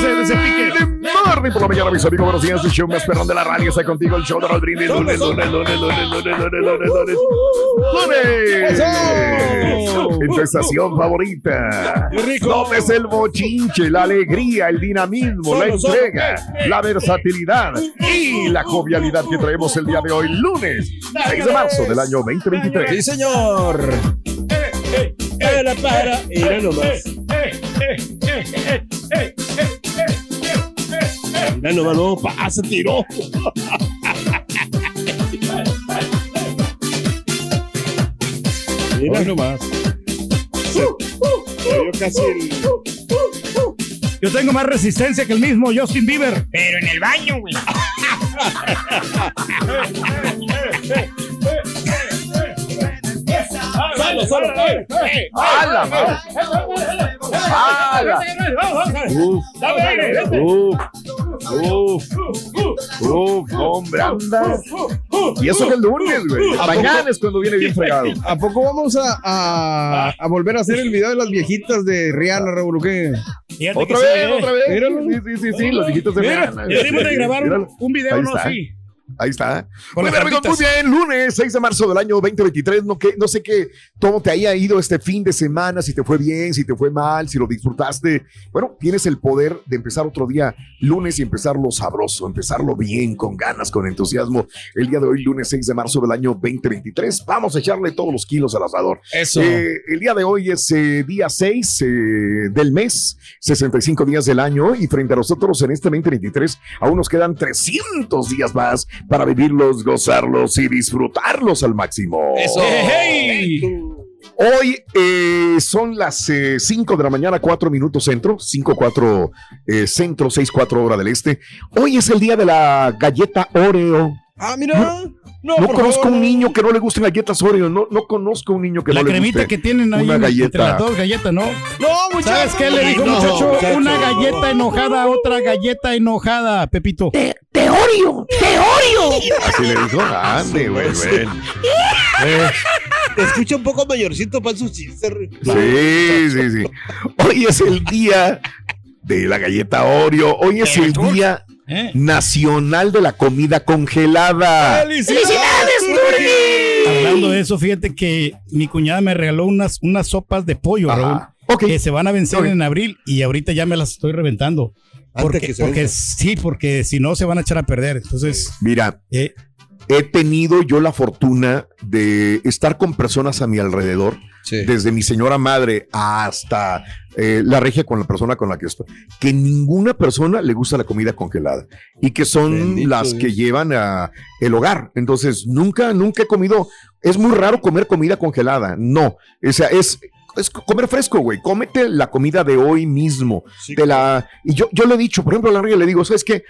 Se, se pique. Morning por la mañana, mis amigos. Buenos días, el show más perrón de la radio. Está contigo el show de Raúl Brindis. Lunes, lunes, lunes, lunes, lunes, lunes, lunes, lunes. ¡Lunes! En tu estación favorita. ¿Dónde es el bochinche, la alegría, el dinamismo, la entrega, la versatilidad y la jovialidad que traemos el día de hoy, lunes 6 de marzo del año 2023? Sí, señor. Para, para. Mira nomás. Mira nomás, no pasa, tiró. Mira nomás. Se, se dio casi el. Yo tengo más resistencia que el mismo Justin Bieber. Pero en el baño, güey. Solo, solo. ¡Eh, eh! ¡Hala! ¡Hala! Uf, uf, uf, uf, hombre, anda. Y eso que el lunes, güey. Mañana es cuando viene bien fregado. ¿A poco vamos a, a, a volver a hacer el video de las viejitas de Rihanna, Raúl? ¿Qué? Otra vez, ve. otra vez. Míralo. Sí, sí, sí, sí, los viejitos de Rihanna. deberíamos de grabar un, video, ¿no? Ahí está. Bien, amigos, muy bien. Lunes 6 de marzo del año 2023. No, que, no sé qué, cómo te haya ido este fin de semana, si te fue bien, si te fue mal, si lo disfrutaste. Bueno, tienes el poder de empezar otro día lunes y empezarlo sabroso, empezarlo bien, con ganas, con entusiasmo. El día de hoy, lunes 6 de marzo del año 2023. Vamos a echarle todos los kilos al asador. Eso. Eh, el día de hoy es eh, día 6 eh, del mes, 65 días del año, y frente a nosotros en este 2023 aún nos quedan 300 días más para vivirlos, gozarlos y disfrutarlos al máximo. Eso. ¡Hey! Hoy eh, son las 5 de la mañana, 4 minutos centro, 5, 4 eh, centro, 6, 4 hora del este. Hoy es el día de la galleta Oreo. Ah, mira. No, conozco favor, un no. niño que no le gusten galletas Oreo. No, no conozco un niño que La no le cremita guste que tienen ahí una en- entre galleta. las dos galletas, ¿no? No, muchachos. ¿Sabes qué le dijo No, muchacho? muchacho. Una galleta enojada a otra galleta enojada, Pepito. Así le dijo. Ande, güey, güey. Te escucha un poco mayorcito para sus chistes. Sí, sí, sí. Hoy es el día de la galleta Oreo. Hoy es el día ¿Eh? nacional de la comida congelada. Hablando de eso, fíjate que mi cuñada me regaló unas, unas sopas de pollo. Raúl, que se van a vencer en abril y ahorita ya me las estoy reventando. Antes Porque, que se porque sí, porque si no se van a echar a perder. Entonces, Mira, eh, he tenido yo la fortuna de estar con personas a mi alrededor, Sí. desde mi señora madre hasta eh, la regia con la persona con la que estoy, que ninguna persona le gusta la comida congelada y que son Bendito las Dios. que llevan a el hogar. Entonces, nunca, nunca he comido, es muy raro comer comida congelada, no, o sea, es... Es comer fresco, güey. Cómete la comida de hoy mismo. Sí, de la, y yo, yo le he dicho, por ejemplo, a la regia le digo, ¿sabes qué?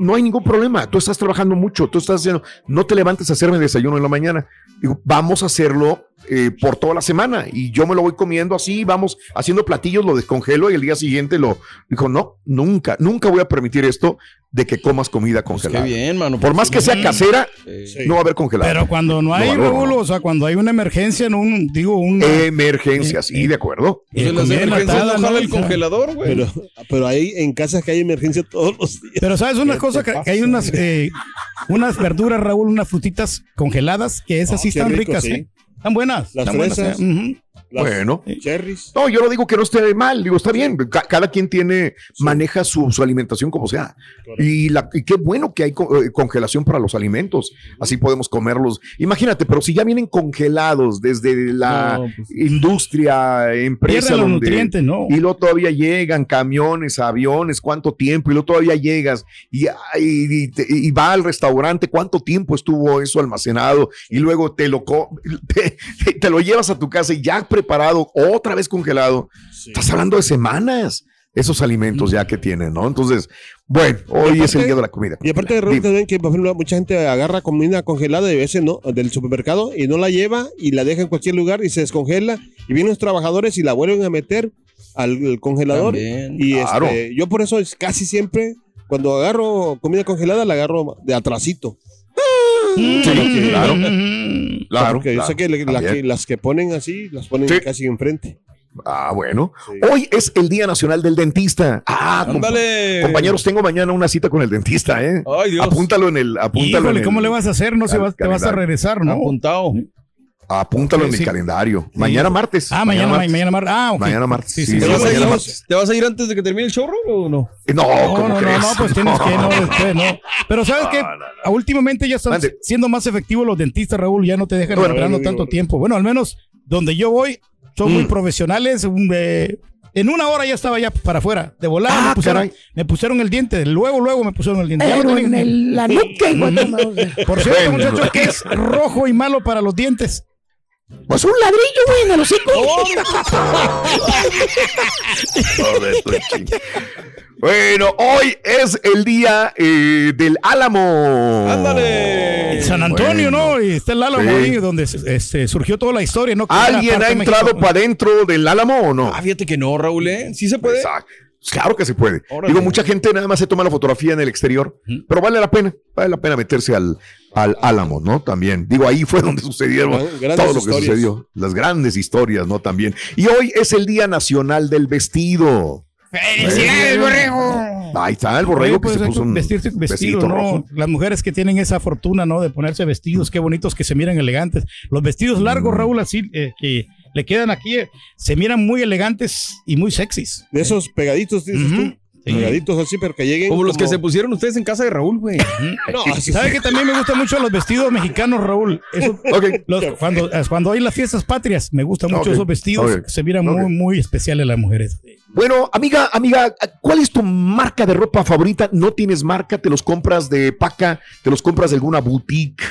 No hay ningún problema. Tú estás trabajando mucho, tú estás haciendo, no te levantes a hacerme desayuno en la mañana. Digo, vamos a hacerlo eh, por toda la semana y yo me lo voy comiendo así, vamos haciendo platillos, lo descongelo y el día siguiente lo dijo, no, nunca, nunca voy a permitir esto de que comas comida congelada. Qué bien, mano. Por más que sea casera, Sí. no va a haber congelado. Pero cuando no hay, No, o sea, cuando hay una emergencia, no un, digo, un... Emergencia, sí, de acuerdo. eh, Pues las comida emergencias no ¿no? el congelador, güey. Pero, pero hay en casas que hay emergencia todos los días. Pero sabes una ¿Qué cosa, que, que hay unas, eh, unas verduras, Raúl, unas frutitas congeladas, que esas Ah, sí están rico, ricas, sí. ¿eh? Están buenas. Las están buenas. ¿eh? Las Bueno. Cherries. No, yo no digo que no esté mal, digo, está bien, ca- cada quien tiene, maneja su, su alimentación como sea. Y, la, y qué bueno que hay co- eh, congelación para los alimentos, así podemos comerlos. Imagínate, pero si ya vienen congelados desde la No, pues. industria, empresa, los donde- nutrientes, ¿no? y luego todavía llegan camiones, aviones, cuánto tiempo, y luego todavía llegas y, y, y te- y va al restaurante, cuánto tiempo estuvo eso almacenado, y luego te lo, te lo llevas a tu casa y ya preparado, otra vez congelado. Estás hablando de semanas, esos alimentos ya que tienen, ¿no? Entonces, bueno, hoy es el día de la comida. Y aparte de también que por ejemplo, mucha gente agarra comida congelada y a veces no, del supermercado y no la lleva y la deja en cualquier lugar y se descongela y vienen los trabajadores y la vuelven a meter al, al congelador. También. Y Claro. este, yo por eso es casi siempre cuando agarro comida congelada la agarro de atrasito. Sí, claro. Mm. Claro, Porque yo claro, sé que, las que ponen así las ponen Sí. casi enfrente. Ah, bueno. Sí. Hoy es el Día Nacional del Dentista. Ah, compa- Ándale. compañeros, tengo mañana una cita con el dentista, ¿eh? Ay, Dios. Apúntalo en el. Apúntalo Híjole, en ¿cómo el- le vas a hacer? No se va- te vas a regresar, ¿no? Apuntado. Apúntalo en Sí. el calendario. Mañana martes. Ah, mañana, martes. mañana, mañana, ah, ok. Mañana martes, Sí, sí, sí, ¿Te sí, vas, a sí, ir, sí. martes. ¿Te vas a ir antes de que termine el show o no? Eh, No, No, ¿cómo no, no, crees? no, pues tienes que, no, después, no. Pero sabes que últimamente ya están Mande. siendo más efectivos los dentistas, Raúl, ya no te dejan Bueno, esperando tanto tiempo. Bueno, al menos donde yo voy, son Mm. muy profesionales. un, eh, en una hora ya estaba ya para afuera, de volar. Ah, me, pusieron, me pusieron el diente, luego, luego me pusieron el diente. Ya lo tienen. la nuca, Por cierto, muchachos, que es rojo y malo para los dientes. Pues un ladrillo, güey, en el hocico. Bueno, hoy es el día eh, del Álamo. ¡Ándale! San Antonio, Bueno. ¿no? Y está el Álamo Sí. ahí donde este, surgió toda la historia, ¿no? Que ¿Alguien ha entrado para adentro del Álamo o no? Ah, fíjate que no, Raúl, ¿eh? Sí se puede. Exacto. Claro que se puede. Órale. Digo, mucha gente nada más se toma la fotografía en el exterior, pero vale la pena, vale la pena meterse al, al Álamo, ¿no? También. Digo, ahí fue donde sucedieron grandes todo lo que historias. sucedió. Las grandes historias, ¿no? También. Y hoy es el Día Nacional del Vestido. ¡Felicidades, borrego! Ahí está el borrego que pues, se puso un vestirse vestido, ¿no? rojo. Las mujeres que tienen esa fortuna, ¿no? De ponerse vestidos, qué bonitos que se miran elegantes. Los vestidos Mm. largos, Raúl, así eh, que le quedan aquí, eh, se miran muy elegantes y muy sexys. De esos pegaditos, dices tú. Sí. Pegaditos así, pero que lleguen. Como los que se pusieron ustedes en casa de Raúl, güey. No, ¿Sabe que también me gustan mucho los vestidos mexicanos, Raúl? Eso- Ok. los- cuando, cuando hay las fiestas patrias, me gustan mucho esos vestidos, se miran muy, muy especiales las mujeres. Bueno, amiga, amiga, ¿cuál es tu marca de ropa favorita? ¿No tienes marca? ¿Te los compras de paca? ¿Te los compras de alguna boutique?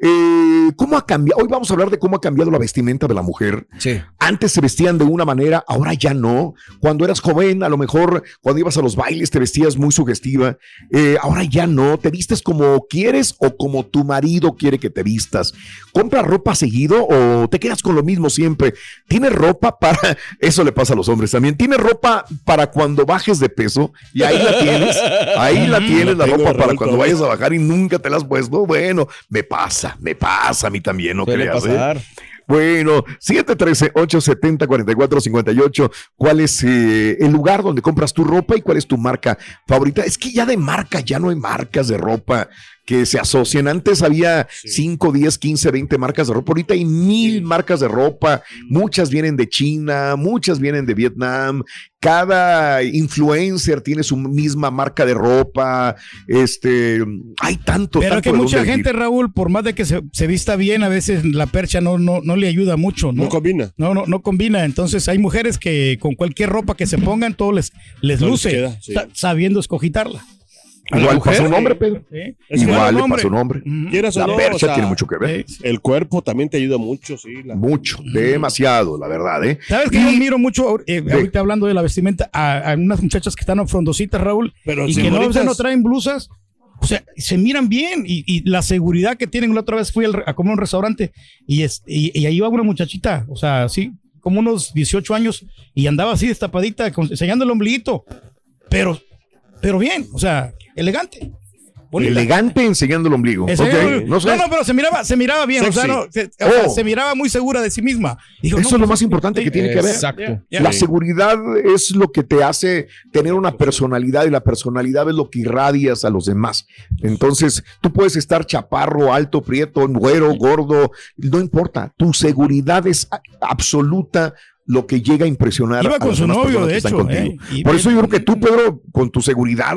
Eh, ¿Cómo ha cambiado? Hoy vamos a hablar de cómo ha cambiado la vestimenta de la mujer. Sí. Antes se vestían de una manera, ahora ya no. Cuando eras joven, a lo mejor cuando ibas a los bailes te vestías muy sugestiva. Eh, ahora ya no. Te vistes como quieres o como tu marido quiere que te vistas. ¿Compras ropa seguido o te quedas con lo mismo siempre? ¿Tienes ropa para... Eso le pasa a los hombres también. ¿Tienes ropa para cuando bajes de peso? Y ahí la tienes. Ahí la tienes, la ropa para cuando vayas a bajar y nunca te la has puesto. Bueno, me pasa, me pasa a mí también, no Suele creas. ¿eh? pasar. Bueno, 713-870-4458. ¿Cuál es eh, el lugar donde compras tu ropa y cuál es tu marca favorita? Es que ya de marca, ya no hay marcas de ropa que se asocian. Antes había 5, 10, 15, 20 marcas de ropa. Ahorita hay mil marcas de ropa. Muchas vienen de China, muchas vienen de Vietnam. Cada influencer tiene su misma marca de ropa. Este, hay tanto, Pero tanto que de mucha gente. Raúl, por más de que se, se vista bien, a veces la percha no, no, no le ayuda mucho, ¿no? No combina. No, no, no combina. Entonces hay mujeres que con cualquier ropa que se pongan, todo les, les No les luce, queda, sí. sa- sabiendo escogitarla. Igual un sí. hombre, Pedro. Sí. Igual. Ujú. Quieras o La no, percha o sea, tiene mucho que ver. Sí. El cuerpo también te ayuda mucho, sí. la- Mucho, demasiado, la verdad, ¿eh? ¿Sabes que yo admiro mucho, eh, ahorita hablando de la vestimenta, a, a unas muchachas que están frondositas, Raúl, Pero y sí, que no, bonitas. no traen blusas, O sea, se miran bien y, y la seguridad que tienen. La otra vez fui al a comer a un restaurante y, es- y, y ahí iba una muchachita, o sea, así, como unos 18 años y andaba así destapadita, con- enseñando el ombliguito. Pero, pero bien, o sea, elegante. bonita. Elegante enseñando el ombligo. No sé. no, no, pero se miraba, se miraba bien, o sea, no, se, o sea, Oh. se miraba muy segura de sí misma. Dijo, Eso no, es lo pues, más importante que tiene que ver. Exacto. Ya, La seguridad es lo que te hace tener una personalidad y la personalidad es lo que irradias a los demás. Entonces, tú puedes estar chaparro, alto, prieto, güero, gordo, no importa. Tu seguridad es absoluta lo que llega a impresionar Iba a con las su demás novio, personas de que están hecho, contigo. ¿eh? Y Por eso yo creo que tú, Pedro, con tu seguridad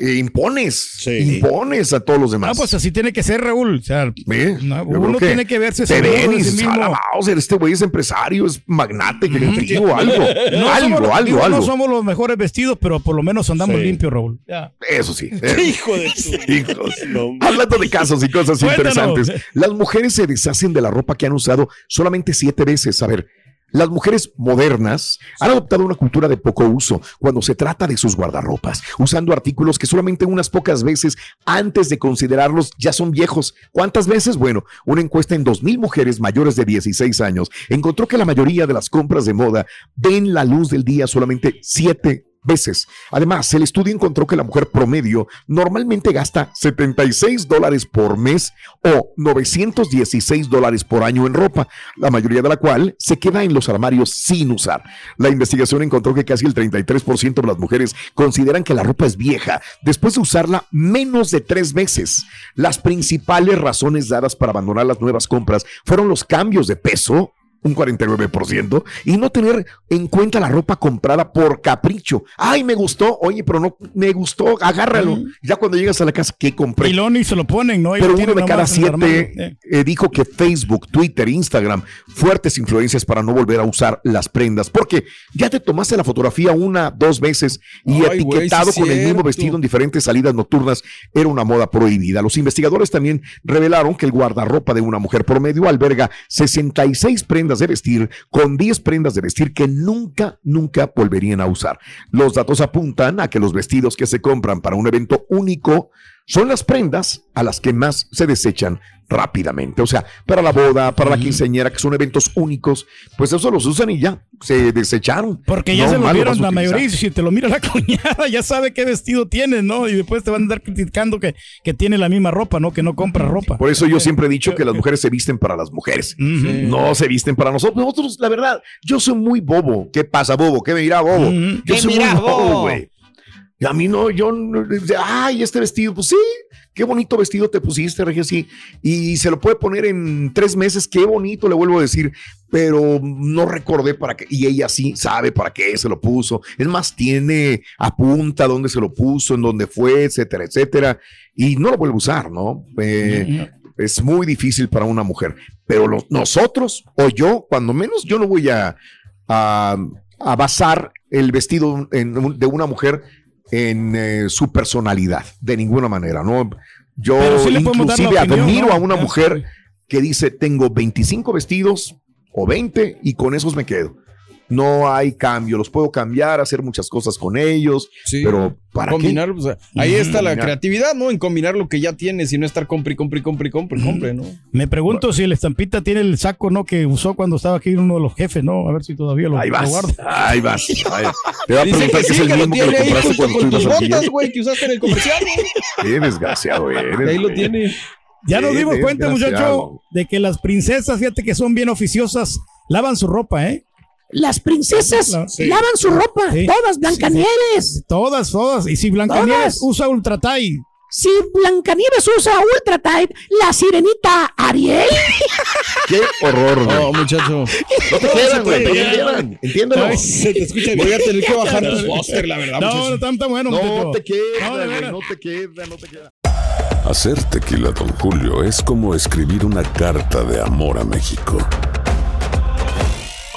eh, impones, Sí. impones a todos los demás. Ah, pues así tiene que ser, Raúl. O sea, ¿Eh? uno tiene que verse te seguro ven y sí. "A este güey es empresario, es magnate, que Ujú. digo algo, No algo, somos los- algo, digo, algo. No somos los mejores vestidos, pero por lo menos andamos Sí. limpios, Raúl. Ya. Eso sí. eh, Hijo de tu. hijos. No. Hablando de casos y cosas Cuéntanos. interesantes, las mujeres se deshacen de la ropa que han usado solamente siete veces. A ver, las mujeres modernas han adoptado una cultura de poco uso cuando se trata de sus guardarropas, usando artículos que solamente unas pocas veces antes de considerarlos ya son viejos. ¿Cuántas veces? Bueno, una encuesta en 2.000 mujeres mayores de 16 años encontró que la mayoría de las compras de moda ven la luz del día solamente siete veces. Además, el estudio encontró que la mujer promedio normalmente gasta 76 dólares por mes o 916 dólares por año en ropa, la mayoría de la cual se queda en los armarios sin usar. La investigación encontró que casi el 33% de las mujeres consideran que la ropa es vieja después de usarla menos de tres veces. Las principales razones dadas para abandonar las nuevas compras fueron los cambios de peso, un 49%, y no tener en cuenta la ropa comprada por capricho. Ay, me gustó, oye, pero no me gustó, agárralo. Ya cuando llegas a la casa, ¿qué compré? Y Loni se lo ponen, ¿no? Pero uno de cada siete Eh. eh, dijo que Facebook, Twitter, Instagram, fuertes influencias para no volver a usar las prendas, porque ya te tomaste la fotografía una, dos veces y Ay, etiquetado sí con el mismo vestido en diferentes salidas nocturnas era una moda prohibida. Los investigadores también revelaron que el guardarropa de una mujer promedio alberga 66 prendas de vestir con 10 prendas de vestir que nunca, nunca volverían a usar. Los datos apuntan a que los vestidos que se compran para un evento único son las prendas a las que más se desechan rápidamente. O sea, para la boda, para la quinceañera, que son eventos únicos, pues eso los usan y ya se desecharon. Porque ya No se lo vieron la mayoría y si te lo mira la cuñada ya sabe qué vestido tienes, ¿no? Y después te van a andar criticando que, que tiene la misma ropa, ¿no? Que no compra ropa. Por eso yo siempre he dicho que las mujeres se visten para las mujeres. No se visten para nosotros. Nosotros, la verdad, yo soy muy bobo. ¿Qué pasa, bobo? ¿Qué me dirá, bobo? Yo ¿Qué soy mira, muy bobo, bobo? güey. Y a mí no, yo, ay, este vestido, pues sí, qué bonito vestido te pusiste, Regio, sí. Y se lo puede poner en tres meses, qué bonito, le vuelvo a decir, pero no recordé para qué. Y ella sí sabe para qué se lo puso. Es más, tiene, apunta dónde se lo puso, en dónde fue, etcétera, etcétera. Y no lo vuelve a usar, ¿no? Eh, es muy difícil para una mujer. Pero nosotros, o yo, cuando menos, yo no voy a, a, a basar el vestido en de una mujer en eh, su personalidad, de ninguna manera, ¿no? Yo sí inclusive opinión, admiro ¿no? a una mujer que dice, tengo 25 vestidos o 20 y con esos me quedo. No hay cambio, los puedo cambiar, hacer muchas cosas con ellos, Sí. pero ¿para qué? combinar, o sea, ahí está la creatividad, ¿no? En combinar lo que ya tienes y no estar compre, y compre, y compre, y compre, y compre, ¿no? Me pregunto si el estampita tiene el saco, ¿no? Que usó cuando estaba aquí uno de los jefes, ¿no? A ver si todavía lo, Ahí lo vas, guarda. ahí vas. ahí- Te va a preguntar que que es sí, el que lo mismo que lo compraste cuando tú con tus botas, güey, que usaste en el comercial. Qué desgraciado eres. Ahí lo tiene. Ya nos Sí, dimos cuenta, muchacho, de que las princesas, fíjate que son bien oficiosas, lavan su ropa, ¿eh? Las princesas La- sí. lavan su ropa, Sí. todas, Blancanieves. Todas, todas. Y si Blancanieves Todas. usa Ultra Tie, Si Blancanieves usa Ultra Type, la sirenita Ariel. Qué horror, güey. No, muchacho. No te quedan, güey. No te quedan. Entiéndelo. Ay, se te escucha Voy a tener que bajar tus póster, la verdad, no, no tan, tan bueno, No muchacho. te queda, güey. No te queda, no te queda. Hacer tequila, Don Julio, es como escribir una carta de amor a México.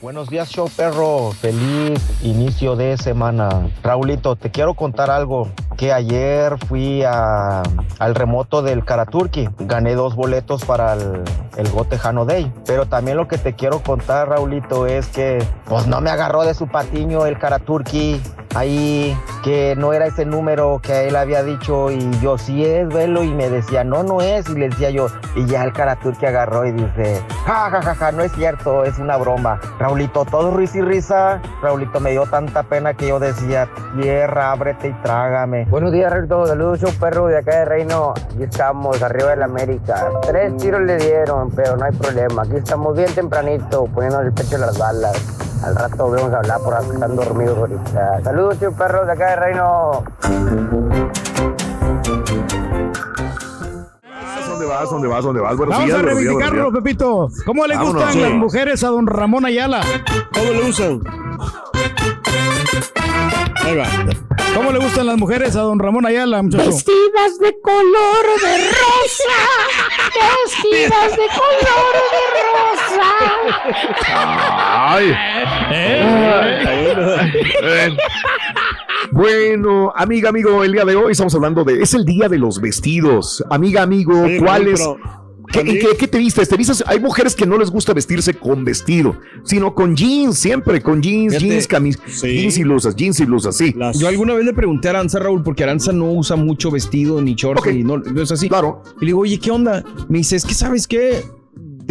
Buenos días, show perro. Feliz inicio de semana. Raulito, te quiero contar algo. Que ayer fui a- al remoto del Karaturki. Gané dos boletos para el, el Go Tejano Day. Pero también lo que te quiero contar, Raulito, es que pues no me agarró de su patiño el Karaturki. Ahí, que no era ese número que él había dicho y yo sí es, velo, y me decía, no, no es, y le decía yo, y ya el Karaturki agarró y dice, ja, ja, ja, ja, no es cierto, es una broma. Raulito, todo risa y risa, Raulito me dio tanta pena que yo decía, tierra, ábrete y trágame. Buenos días, Raulito. Saludos, show perro de acá de Reino. Aquí estamos, arriba del América. Tres tiros le dieron, pero no hay problema. Aquí estamos bien tempranito, poniendo el pecho a las balas. Al rato vamos a hablar por acá, están dormidos ahorita. Saludos, show perro de acá de Reino. Vas? ¿Dónde vas? ¿Dónde vas? Buenos Vamos días, a reivindicarlo, días. Pepito. ¿Cómo le Vámonos, gustan sí. las mujeres a don Ramón Ayala? ¿Cómo le usan? Ahí va. ¿Cómo le gustan las mujeres a don Ramón Ayala, muchacho? Vestidas de color de rosa. Vestidas de color de rosa. Ay. Eh. Bueno, amiga, amigo, el día de hoy estamos hablando de. Es el día de los vestidos. Amiga, amigo, Oye, ¿cuál Raúl, es? pero ¿Qué, también- qué- qué te vistes? ¿Te vistes? Hay mujeres que no les gusta vestirse con vestido, sino con jeans, siempre, con jeans, Fíjate, jeans, camis, sí. jeans y blusas, jeans y blusas, sí. Las- Yo alguna vez le pregunté a Aranza, Raúl, porque Aranza no usa mucho vestido ni shorts Ok. ni no, no es así. Claro. Y le digo, oye, ¿qué onda? Me dice, es que sabes qué,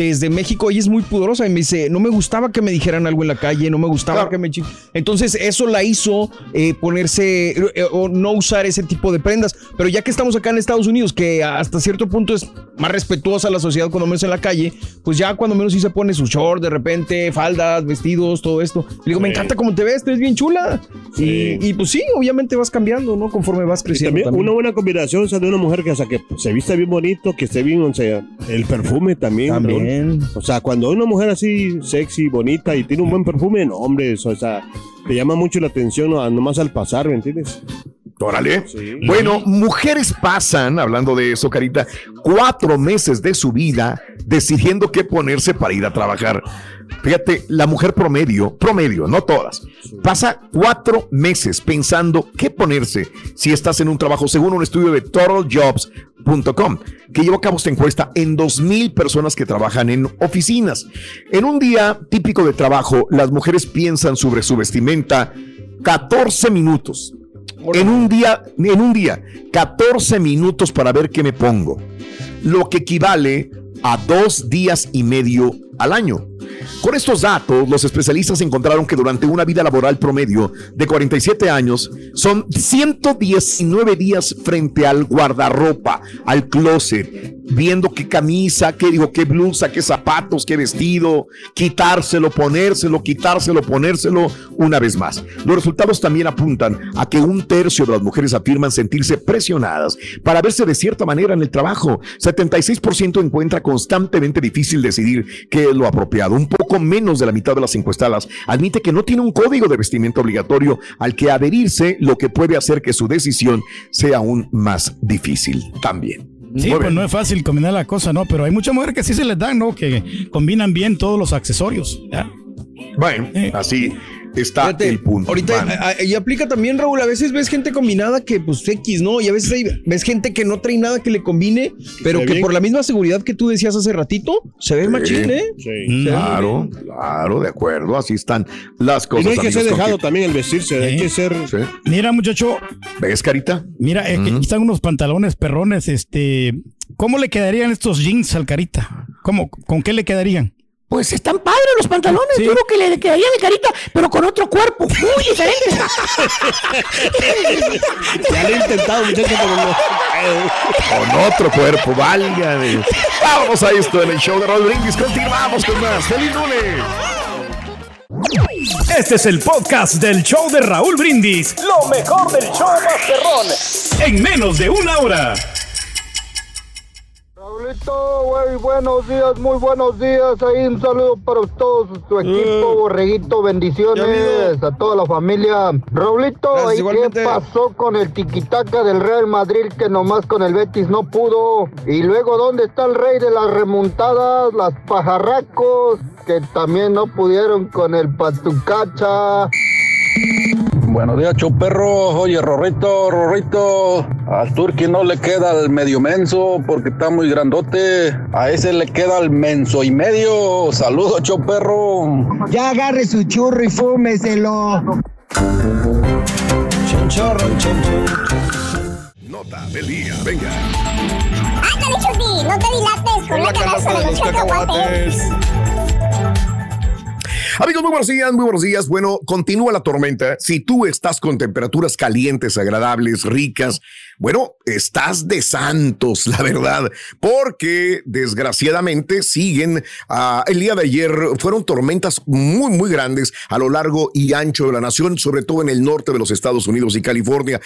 desde México ella es muy pudorosa y me dice, no me gustaba que me dijeran algo en la calle, no me gustaba Claro. que me... chi-". Entonces eso la hizo eh, ponerse eh, o no usar ese tipo de prendas. Pero ya que estamos acá en Estados Unidos, que hasta cierto punto es más respetuosa la sociedad cuando menos en la calle, pues ya cuando menos sí se pone su short de repente, faldas, vestidos, todo esto. Le digo, me encanta cómo te ves, te ves bien chula. Sí. Y, y, pues sí, obviamente vas cambiando, ¿no? Conforme vas creciendo. también, también. una buena combinación o sea, de una mujer que, o sea, que se vista bien bonito, que esté bien, o sea, el perfume también. También. O sea, cuando una mujer así sexy, bonita y tiene un buen perfume, no, hombre, o sea, te llama mucho la atención ¿no? nomás al pasar, ¿me entiendes? Órale. Sí. Bueno, mujeres pasan, hablando de eso, Carita, cuatro meses de su vida decidiendo qué ponerse para ir a trabajar. Fíjate, la mujer promedio, promedio, no todas, pasa cuatro meses pensando qué ponerse si estás en un trabajo, según un estudio de totaljobs.com, que llevó a cabo esta encuesta en 2.000 personas que trabajan en oficinas. En un día típico de trabajo, las mujeres piensan sobre su vestimenta 14 minutos. En un día, en un día, 14 minutos para ver qué me pongo. Lo que equivale a dos días y medio al año. Con estos datos, los especialistas encontraron que durante una vida laboral promedio de 47 años son 119 días frente al guardarropa, al closet, viendo qué camisa, qué digo, qué blusa, qué zapatos, qué vestido, quitárselo, ponérselo, quitárselo, ponérselo una vez más. Los resultados también apuntan a que un tercio de las mujeres afirman sentirse presionadas para verse de cierta manera en el trabajo. 76% encuentra constantemente difícil decidir qué es lo apropiado. Un poco menos de la mitad de las encuestadas admite que no tiene un código de vestimenta obligatorio al que adherirse, lo que puede hacer que su decisión sea aún más difícil también. Sí, Muy pues bien. no es fácil combinar la cosa, ¿no? Pero hay muchas mujeres que sí se les dan, ¿no? Que combinan bien todos los accesorios. ¿ya? Bueno, Eh. así está Fíjate, el punto. Ahorita Van. a- a- y aplica también, Raúl. A veces ves gente combinada que, pues, X, ¿no? Y a veces hay- ves gente que no trae nada que le combine, pero que por la misma seguridad que tú decías hace ratito, se ve machín, ¿eh? Sí. Claro, claro, de acuerdo, así están las Y cosas. no hay que amigos, ser dejado que- también el vestirse, hay Sí. que ser... Sí. Mira, muchacho, ¿Ves, Carita? mira, eh, están unos pantalones perrones, este, ¿cómo le quedarían estos jeans al carita? ¿Cómo, con qué le quedarían? Pues están padres los pantalones, Sí. yo creo que le quedaría de carita, pero con otro cuerpo, muy diferente. Ya lo he intentado, muchachos, pero no. Con otro cuerpo, válgame. Vamos a esto en el show de Raúl Brindis. Continuamos con más. ¡Feliz lunes! Este es el podcast del show de Raúl Brindis. Lo mejor del show Masterrón. En menos de una hora. Raulito, güey, buenos días, muy buenos días. Ahí un saludo para todos, tu equipo, Borreguito, bendiciones a toda la familia. Raulito, Gracias, ¿y qué pasó con el tiquitaca del Real Madrid que nomás con el Betis no pudo? Y luego, ¿dónde está el rey de las remontadas, las pajarracos, que también no pudieron con el Patucacha? Buenos días, perro. Oye, Rorrito, Rorrito. Al Turqui no le queda el medio menso porque está muy grandote. A ese le queda el menso y medio. Saludos, perro. Ya agarre su churro y fúmeselo. Nota del día, venga. Ándale, Chuti, no te dilates con la canasta de los cacahuates. Amigos, muy buenos días, muy buenos días. Bueno, continúa la tormenta. Si tú estás con temperaturas calientes, agradables, ricas, bueno, estás de santos, la verdad, porque desgraciadamente siguen. ah, el día de ayer fueron tormentas muy, muy grandes a lo largo y ancho de la nación, sobre todo en el norte de los Estados Unidos y California.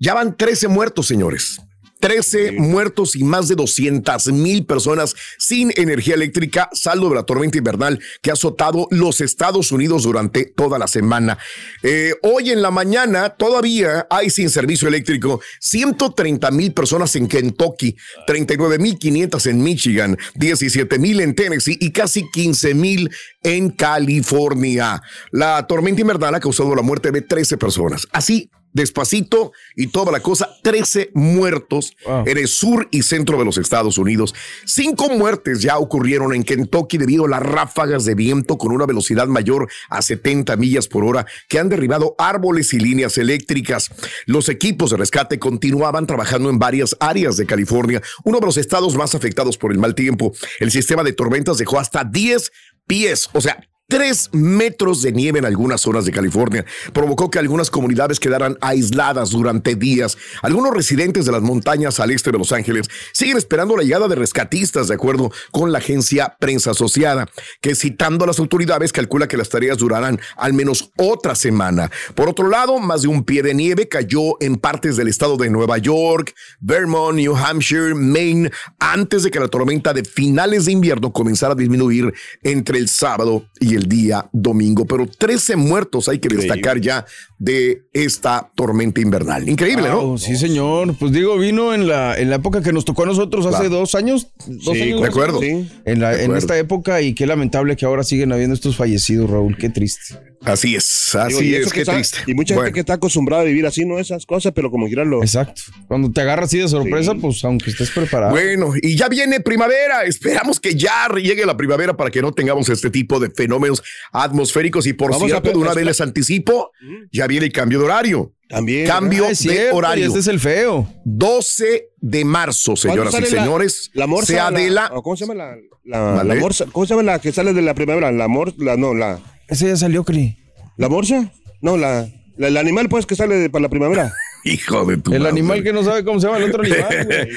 Ya van 13 muertos, señores. 13 muertos y más de 200 mil personas sin energía eléctrica, saldo de la tormenta invernal que ha azotado los Estados Unidos durante toda la semana. Eh, hoy en la mañana todavía hay sin servicio eléctrico 130 mil personas en Kentucky, 39 mil 500 en Michigan, 17 mil en Tennessee y casi 15 mil en California. La tormenta invernal ha causado la muerte de 13 personas. Así despacito y toda la cosa, 13 muertos en el sur y centro de los Estados Unidos. Cinco muertes ya ocurrieron en Kentucky debido a las ráfagas de viento con una velocidad mayor a 70 millas por hora que han derribado árboles y líneas eléctricas. Los equipos de rescate continuaban trabajando en varias áreas de California, uno de los estados más afectados por el mal tiempo. El sistema de tormentas dejó hasta 10 pies, o sea, Tres metros de nieve en algunas zonas de California provocó que algunas comunidades quedaran aisladas durante días. Algunos residentes de las montañas al este de Los Ángeles siguen esperando la llegada de rescatistas, de acuerdo con la agencia Prensa Asociada, que citando a las autoridades calcula que las tareas durarán al menos otra semana. Por otro lado, más de un pie de nieve cayó en partes del estado de Nueva York, Vermont, New Hampshire, Maine, antes de que la tormenta de finales de invierno comenzara a disminuir entre el sábado y el día domingo. Pero 13 muertos hay que destacar ya de esta tormenta invernal. Increíble, ¿no? Sí, señor. Pues digo, vino en la, en la época que nos tocó a nosotros hace Claro. dos años. Dos Sí, años de acuerdo. Sí. En, la- en esta época y qué lamentable que ahora siguen habiendo estos fallecidos, Raúl. Qué triste. Así es, así Digo, es, qué está- triste. Y mucha Bueno. gente que está acostumbrada a vivir así, ¿no? Esas cosas, pero como quieran lo. Exacto. Cuando te agarras así de sorpresa, pues aunque estés preparado. Bueno, y ya viene primavera. Esperamos que ya llegue la primavera para que no tengamos este tipo de fenómenos atmosféricos. Y por Vamos a cierto, pe- de una vez les anticipo, ya viene el cambio de horario. También. Cambio Ah, de cierto, horario. este es el feo. 12 de marzo, señoras y ¿Cuándo sale la- señores. La, morsa. se adela. la- ¿Cómo se llama la, la, ¿Vale? la morsa? ¿Cómo se llama la que sale de la primavera? La morsa. La, no, la. Ese ya salió, Cri. ¿La morsa? No, la, la- el animal, pues, que sale de- para la primavera. Hijo de tu El madre. animal que no sabe cómo se llama el otro animal, güey.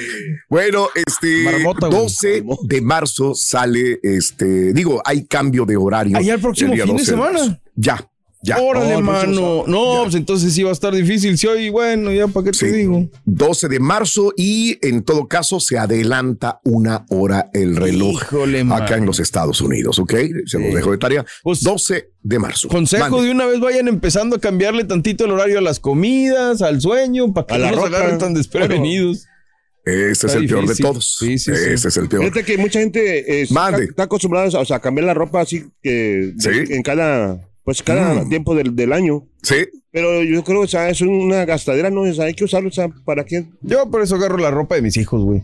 Bueno, este Marmota, güey. 12 de marzo sale este, digo, hay cambio de horario. Allá el próximo fin de 12 marzo. semana. Ya, ya. Órale, Oh, mano. No, pues entonces sí va a estar difícil. Si hoy, bueno, ya para qué te Sí. digo. 12 de marzo y en todo caso se adelanta una hora el reloj Híjole, acá mano. en los Estados Unidos, ¿ok? Se los dejo de tarea. Pues, 12 de marzo. Consejo Mande. de una vez vayan empezando a cambiarle tantito el horario a las comidas, al sueño, para que A no la nos agarren tan desprevenidos. Este es Está el peor de todos. Sí, sí, sí. este es el peor. Fíjate que mucha gente eh, está, acostumbrada o sea, a cambiar la ropa así que de- Sí. en cada pues cada Mm. tiempo del, del año. Sí. Pero yo creo, o sea, es una gastadera, ¿no? O sea, hay que usarlo, o sea, ¿para qué? Yo por eso agarro la ropa de mis hijos, güey.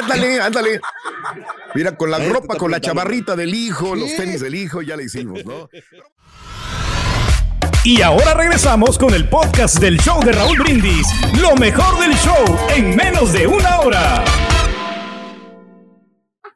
Ándale, ándale. Mira, con la Ahí ropa, con la chamarrita del hijo, los tenis del hijo, ya le hicimos, ¿no? Y ahora regresamos con el podcast del show de Raúl Brindis. Lo mejor del show en menos de una hora.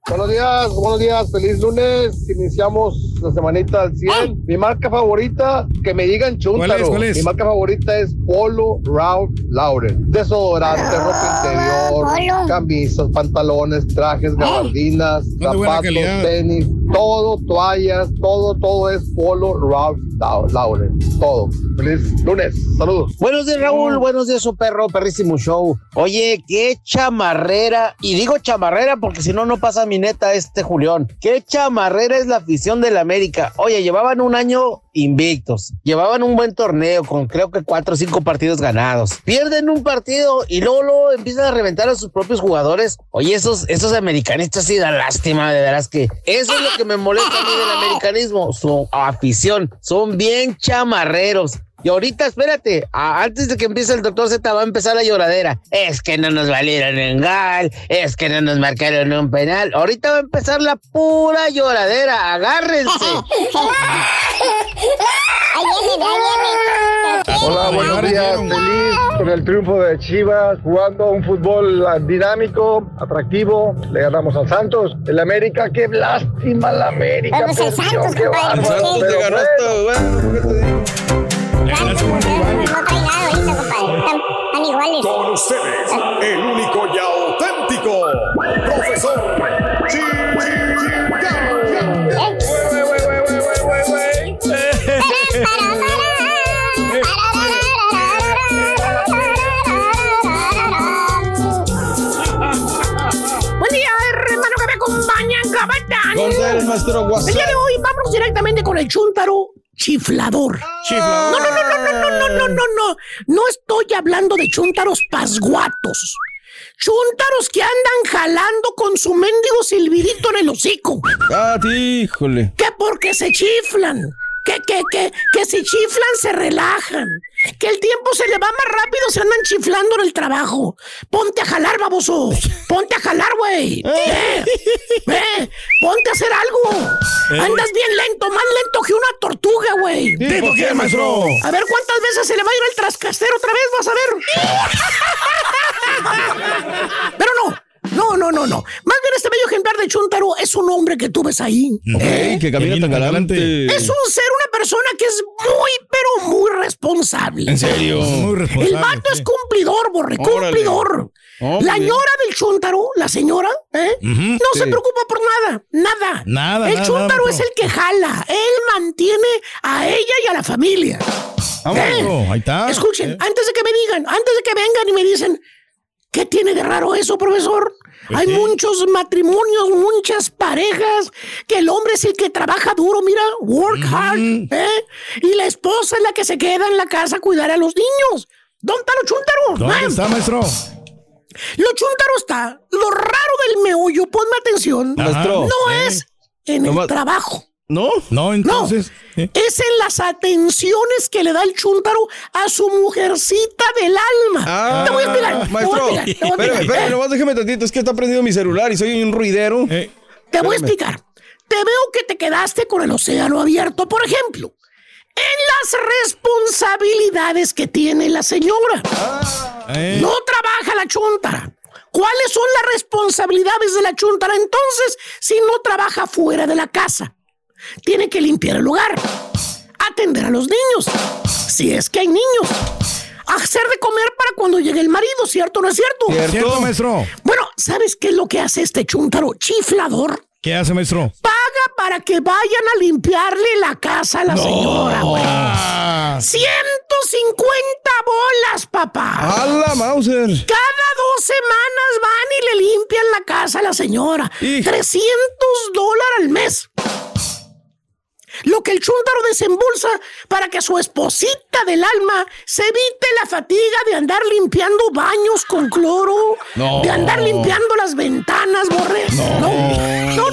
Buenos días, buenos días, feliz lunes. Iniciamos la semanita al 100. Mi marca favorita, que me digan chúntaro. ¿Cuál es? ¿Cuál es? Mi marca favorita es Polo Ralph Lauren. Desodorante, ropa interior, camisas, pantalones, trajes, gabardinas, de buena zapatos, tenis, todo, toallas, todo, todo es Polo Ralph Lau- Lauren. Todo. Feliz lunes. Saludos. Buenos días, Raúl. Buenos días, su perro, perrísimo show. Oye, qué chamarrera. Y digo chamarrera porque si no, no pasa mi neta este Julián. Qué chamarrera es la afición del América. Oye, llevaban un año invictos. Llevaban un buen torneo con creo que cuatro o cinco partidos ganados. Pierden un partido y luego, luego empiezan a reventar a sus propios jugadores. Oye, esos, esos americanistas sí da lástima, de veras que eso es lo que me molesta a mí del americanismo. Su afición. Son bien chamarreros. Y ahorita, espérate, antes de que empiece el doctor Z va a empezar la lloradera. Es que no nos valieron en gal, es que no nos marcaron un penal. Ahorita va a empezar la pura lloradera, agárrense. Hola, buenos días. Feliz con el triunfo de Chivas, jugando un fútbol ah, dinámico, atractivo. Le ganamos al Santos. El América, qué lástima la América. Vamos al Santos, qué compadre. pero Le ganó bueno. No trae nada ahorita, compadre. Están, están iguales. Con ustedes, el único y auténtico profesor Buen día, hermano que me acompañan, capitán. ¿Cómo está el maestro WhatsApp? El día de hoy vamos directamente con el chúntaro chiflador. Chiflador. No, no, no, no, no, no, no, no, no. No estoy hablando de chúntaros pasguatos. Chúntaros que andan jalando con su mendigo silbidito en el hocico. Ah, híjole. Que porque se chiflan. Que, que, que, que si chiflan se relajan. Que el tiempo se le va más rápido, se andan chiflando en el trabajo. Ponte a jalar, baboso. Ponte a jalar, güey. Eh, eh, ponte a hacer algo. Eh, Andas bien lento, más lento que una tortuga, güey. ¿Sí, por qué, maestro? A ver cuántas veces se le va a ir el trascastero otra vez, vas a ver. Pero no. No, no, no, no. Más bien este bello ejemplar de Chuntaro es un hombre que tú ves ahí. Ey, que camina tan galante. Es un ser, una persona que es muy, pero muy responsable. ¿En serio? Muy El responsable, vato es cumplidor, borre, Órale. cumplidor. Hombre. La ñora del Chuntaro, la señora, ¿eh? No se preocupa por nada, nada. Nada, El nada, Chuntaro nada, es el que jala. Él mantiene a ella y a la familia. Ah, ¿Eh? bueno, ahí está. Escuchen, Eh. antes de que me digan, antes de que vengan y me dicen, ¿qué tiene de raro eso, profesor? Pues Hay sí. muchos matrimonios, muchas parejas, que el hombre es el que trabaja duro, mira, work hard, ¿eh? Y la esposa es la que se queda en la casa a cuidar a los niños. ¿Dónde está lo chúntaro? ¿Dónde está, maestro? Lo chúntaro está, lo raro del meollo, ponme atención, Maestro. no Eh. es en el trabajo. ¿No? No, entonces. ¿eh? Es en las atenciones que le da el chúntaro a su mujercita del alma. te voy a explicar. te voy a Maestro, voy a espérame, espérame, Eh, nomás déjeme tantito. Es que está prendido mi celular y soy un ruidero. Te voy a explicar. Te veo que te quedaste con el océano abierto, por ejemplo. En las responsabilidades que tiene la señora. Eh. No trabaja la chuntara. ¿Cuáles son las responsabilidades de la chuntara entonces si no trabaja fuera de la casa? Tiene que limpiar el lugar, atender a los niños, si es que hay niños, hacer de comer para cuando llegue el marido, ¿cierto o no es cierto? ¿Cierto, maestro? Bueno, ¿sabes qué es lo que hace este chúntaro chiflador? ¿Qué hace, maestro? Paga para que vayan a limpiarle la casa a la señora, güey. Ah. 150 bolas, papá. ¡A la Mauser! Cada dos semanas van y le limpian la casa a la señora. 300 dólares al mes. Lo que el chúntaro desembolsa para que su esposita del alma se evite la fatiga de andar limpiando baños con cloro, No. de andar limpiando las ventanas, borre. No, no, no, no.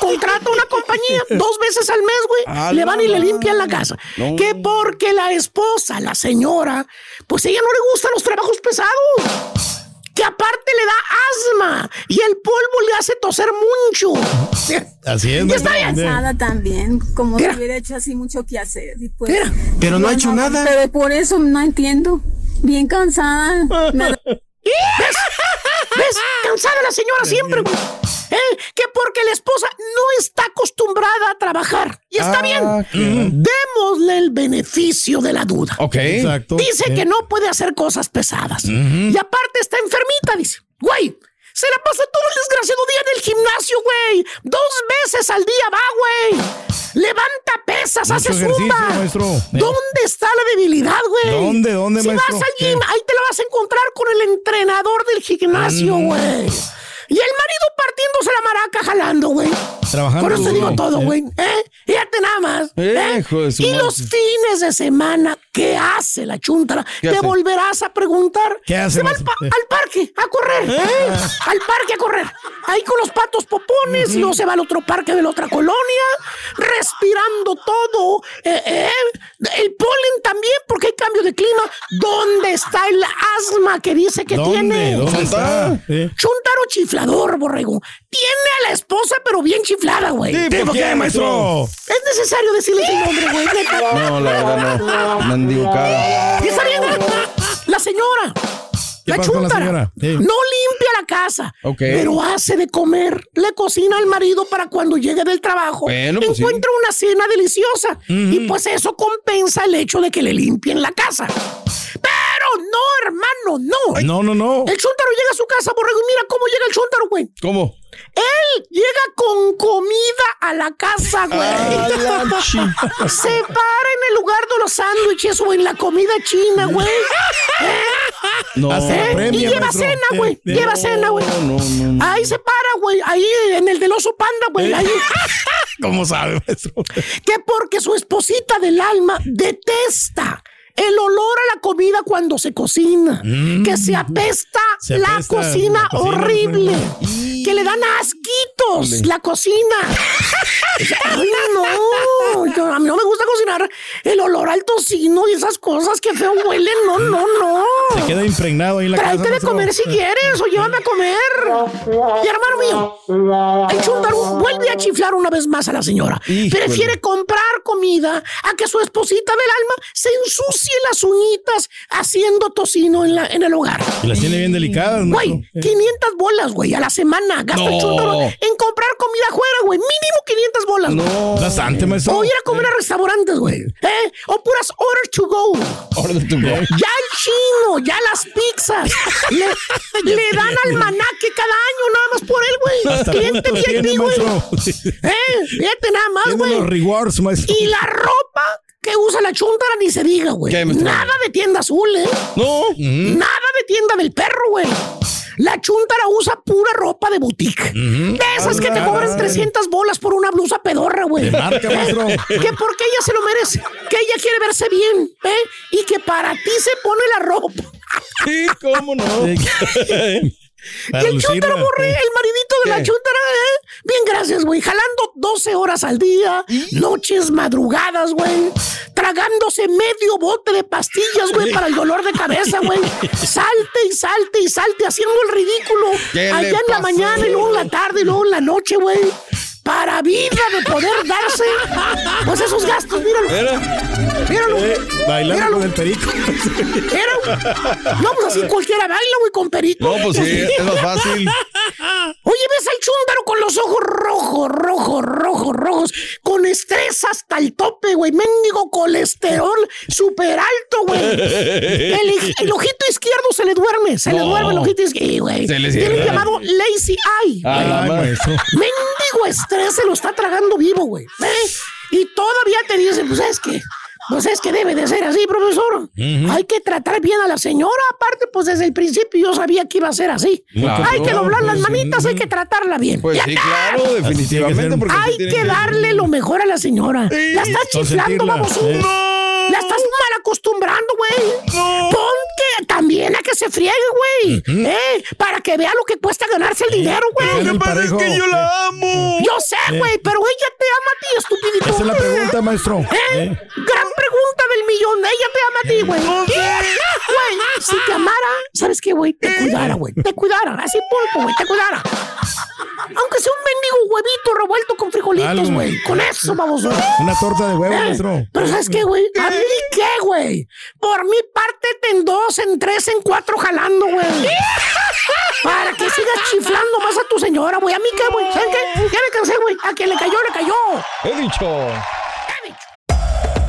Contrata una compañía dos veces al mes, güey. A Le van y le limpian la casa. No. Que porque la esposa, la señora, pues ella no le gustan los trabajos pesados que aparte le da asma y el polvo le hace toser mucho. Así es, Ya está bien. cansada también, como Mira. si hubiera hecho así mucho que hacer. Y pues, Mira. Pero no ha hecho nada. Pero por eso no entiendo. Bien cansada. Me- ¿Ves? Cansada la señora siempre, güey. ¿eh? Que porque la esposa no está acostumbrada a trabajar. Y está Ah, bien. claro. Démosle el beneficio de la duda. Ok. Exacto. Dice que no puede hacer cosas pesadas. Y aparte está enfermita, dice. Güey, se la pasa todo el desgraciado día en el gimnasio, güey. Dos veces al día va, güey. Levanta pesas, Mucho hace zumba. maestro. ¿Dónde está la debilidad, güey? ¿Dónde, dónde, si maestro? vas al gym, ¿Qué? ahí te la vas a encontrar con el entrenador del gimnasio, Mm. Y el marido partiéndose la maraca jalando, güey. Trabajando Por eso te digo todo, Eh. güey. ¿Eh? Fíjate nada más. ¿eh? Hijo de su Y madre. los fines de semana, ¿qué hace la chuntara? ¿Qué Te hace? volverás a preguntar. ¿Qué hace, Se va al, pa- al parque a correr. ¿eh? Al parque a correr. Ahí con los patos popones. Y luego se va al otro parque de la otra colonia. Respirando todo. eh, eh, el polen también, porque hay cambio de clima. ¿Dónde está el asma que dice que ¿Dónde? tiene? ¿Dónde está? Chuntaro chiflador, borrego. Tiene a la esposa, pero bien chiflada, güey. Sí, ¿por qué, maestro? Es necesario decirle su nombre, güey. No, la verdad no. Mendigo cara. Y está bien, la señora. ¿Qué La chuntara. Sí. No limpia la casa, Ok. pero hace de comer. Le cocina al marido para cuando llegue del trabajo Bueno, pues sí. encuentre una cena deliciosa. Y pues eso compensa el hecho de que le limpien la casa. Pero no, hermano, no. No, no, no. El chúntaro llega a su casa, borrego, y mira cómo llega el chúntaro, güey. ¿Cómo? Él llega con comida a la casa, güey. Ah, Se para en el lugar de los sándwiches o en la comida china, güey. No. ¿Eh? premia, y lleva maestro. cena, güey. sí. Lleva cena, güey. No, no, no. Ahí se para, güey. Ahí en el del oso panda, güey. Ahí. ¿Cómo sabe, maestro? Que porque su esposita del alma detesta el olor a la comida cuando se cocina. Que se apesta Mm. La cocina la cocina, horrible. sí. Que le dan asquitos la cocina. Ay, no. Yo- a mí no me gusta cocinar el olor al tocino y esas cosas que feo huelen. No, no, no. Se queda impregnado ahí en la casa. Tráete de comer si quieres o llévame a comer. Y hermano mío, el chúntaro vuelve a chiflar una vez más a la señora. Híjole. Prefiere comprar comida a que su esposita del alma se ensucie las uñitas haciendo tocino en, la, en el hogar. Y las tiene bien delicadas, Güey, maestro. 500 bolas, güey, a la semana. Gasta el No. chúntaro en comprar comida afuera, güey. Mínimo 500 bolas. güey. No. Bastante, maestro. O ir a comer a restaurantes, güey. ¿Eh? O puras order to go. Order to go. Ya el chino, ya las pizzas. Le, le dan almanaque cada año nada más por él, güey. Hasta Cliente VIP, güey. Eh, fíjate nada más, Tiene los güey. rewards, maestro. Y la ropa que usa la chuntara ni se diga, güey. Nada de tienda azul, ¿eh? No. Nada de tienda del perro, güey. La chuntara usa pura ropa de boutique. De esas que te cobran ah, 300 bolas por una blusa pedorra, güey. Marca. Que porque ella se lo merece. Que ella quiere verse bien, ¿eh? Y que para ti se pone la ropa. Sí, cómo no. Para y el borré, el maridito de la ¿Qué? chúntara, ¿eh? Bien, gracias, güey. Jalando 12 horas al día, noches, madrugadas, güey. Tragándose medio bote de pastillas, güey, para el dolor de cabeza, güey. Salte y salte y salte, haciendo el ridículo. ¿Qué Allá en la mañana y luego en la tarde y luego en la noche, güey. Para vida de poder darse, pues esos gastos, míralo. Míralo. Eh, bailando Míralo. con el perico. Míralo. No, pues así cualquiera baila, güey, con perico. No, pues sí, es más fácil. Oye, ves al chúndaro con los ojos rojos, rojos, rojos, rojos, con estrés hasta el tope, güey. Mendigo colesterol súper alto, güey. El, el ojito izquierdo se le duerme, se le duerme el ojito izquierdo, güey. Tiene llamado lazy eye. Ah, güey. Ay, se lo está tragando vivo, güey. ¿eh? Y todavía te dicen, pues es que, pues es que debe de ser así, profesor. Hay que tratar bien a la señora. Aparte, pues desde el principio yo sabía que iba a ser así. Claro. Hay que doblar las Pues, manitas, hay que tratarla bien. Pues sí, claro, definitivamente. Porque Hay que darle lo mejor a la señora. La estás chiflando, vamos. Eh. La estás mal acostumbrando, güey. Que también a que se friegue, güey. Eh, para que vea lo que cuesta ganarse el dinero, que güey. gane el parejo. la amo. Yo sé, güey, pero ella te ama a ti, estupidito. Esa es la pregunta, maestro. ¿Eh? Eh. Gran del millón. Ella te ama a ti, güey. Güey, si te amara, ¿sabes qué, güey? Te cuidara, güey. Te cuidara. Así punto, güey. Te cuidara. Aunque sea un mendigo huevito revuelto con frijolitos, güey. Con eso vamos, güey. Una torta de huevo, Eh, maestro. Pero ¿sabes qué, güey? ¿A mí qué, güey? Por mi parte, en dos, en tres, en cuatro jalando, güey. Para que sigas chiflando más a tu señora, güey. A mí qué, güey. ¿Saben qué? Ya me cansé, güey. A quien le cayó, le cayó. He dicho.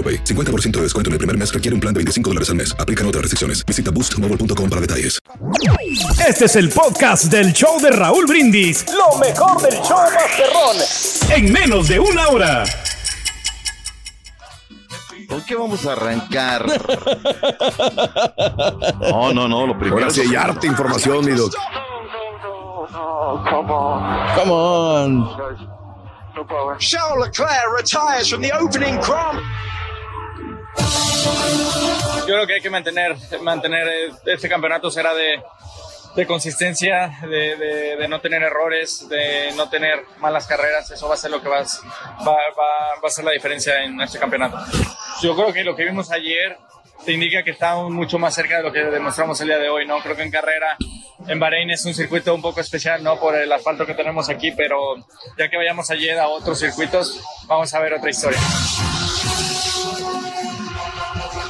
AroPay. 50% de descuento en el primer mes requiere un plan de 25 dólares al mes. Aplican otras restricciones. Visita boostmobile.com para detalles. Este es el podcast del show de Raúl Brindis. Lo mejor del show Masterrón. En menos de una hora. ¿Con qué vamos a arrancar? No, no, no, lo primero. Ahora sí hay harta información, mi doc. Come on. Charles Leclerc retires from the opening Grand Yo creo que hay que mantener, mantener este campeonato será de, de consistencia, de, de- de no tener errores, de no tener malas carreras. Eso va a ser lo que va, a- va, va- va a ser la diferencia en este campeonato. Yo creo que lo que vimos ayer te indica que estamos mucho más cerca de lo que demostramos el día de hoy, ¿no? Creo que en carrera en Bahrein es un circuito un poco especial, ¿no? Por el asfalto que tenemos aquí, pero ya que vayamos ayer a otros circuitos, vamos a ver otra historia.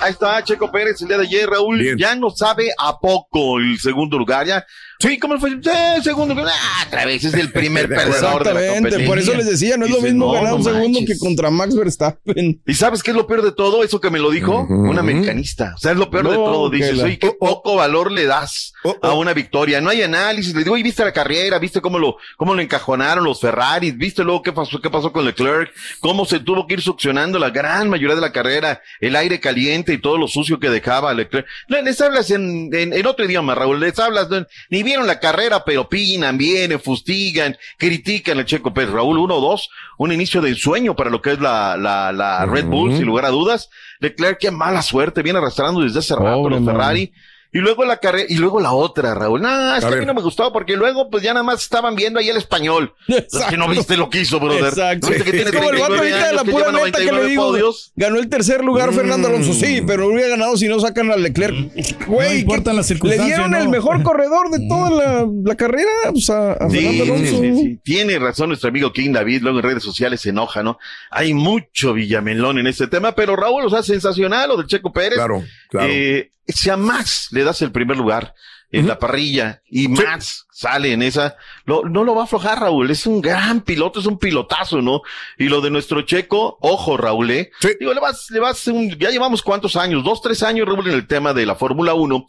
Ahí está Checo Pérez el día de ayer, Raúl. Ya no sabe a poco el segundo lugar. Ya, sí, ¿cómo fue? Sí, segundo. Ah, otra vez es el primer perdedor de la Exactamente, competencia. por eso les decía, no es lo mismo no, ganar no un segundo manches. que contra Max Verstappen. ¿Y sabes qué es lo peor de todo? Eso que me lo dijo, una americanista. O sea, es lo peor de todo. que Dices, la- oye, qué poco valor le das a una victoria. No hay análisis. Le digo, oye, ¿viste la carrera? ¿Viste cómo lo, cómo lo encajonaron los Ferraris? ¿Viste luego qué pasó, qué pasó con Leclerc? ¿Cómo se tuvo que ir succionando la gran mayoría de la carrera? El aire caliente y todo lo sucio que dejaba Leclerc. Le- Les hablas en, en, en otro idioma, Raúl. Les hablas, no- ni vieron la carrera, pero opinan, vienen, fustigan, critican al Checo Pérez. Raúl, uno o dos, un inicio de ensueño para lo que es la, la, la Red Bull, sin lugar a dudas. Leclerc, qué mala suerte, viene arrastrando desde hace rato Pobre los man. Y luego la carrera, y luego la otra, Raúl. No, es que A a, mí no me gustó porque luego pues ya nada más estaban viendo ahí el español. Es que no viste lo que hizo, brother. Exacto. ¿No viste que tiene Es como el vato 39 ahorita de la que pura neta que le 99 digo. podios? Ganó el tercer lugar Fernando Alonso, sí, pero hubiera ganado si no sacan a Leclerc. Güey, importan las circunstancias, Le dieron no. el mejor corredor de toda la, la carrera pues, a, a Sí, Fernando sí, Alonso. sí, sí. Tiene razón nuestro amigo King David, luego en redes sociales se enoja, ¿no? Hay mucho Villamelón en este tema, pero Raúl, o sea, sensacional lo del Checo Pérez. Claro, claro. Eh, si a Max le das el primer lugar en la parrilla y Max sale en esa, lo- no lo va a aflojar Raúl, es un gran piloto, es un pilotazo, ¿no? Y lo de nuestro Checo, ojo Raúl, ¿eh? Digo, le vas, le vas, un- ya llevamos cuántos años, dos, tres años Raúl en el tema de la Fórmula 1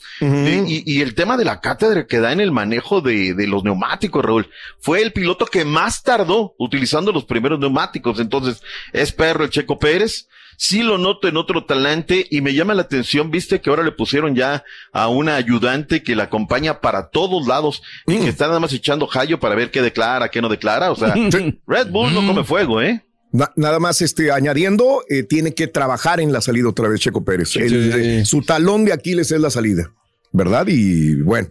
eh, y, y el tema de la cátedra que da en el manejo de, de los neumáticos, Raúl. Fue el piloto que más tardó utilizando los primeros neumáticos. Entonces, es perro el Checo Pérez. Sí lo noto en otro talante y me llama la atención, viste que ahora le pusieron ya a una ayudante que la acompaña para todos lados y que está nada más echando jallo para ver qué declara, qué no declara. O sea, Red Bull no come fuego, ¿eh? Na- nada más este, añadiendo, eh, tiene que trabajar en la salida otra vez Checo Pérez. El- eh, su talón de Aquiles es la salida, ¿verdad? Y bueno,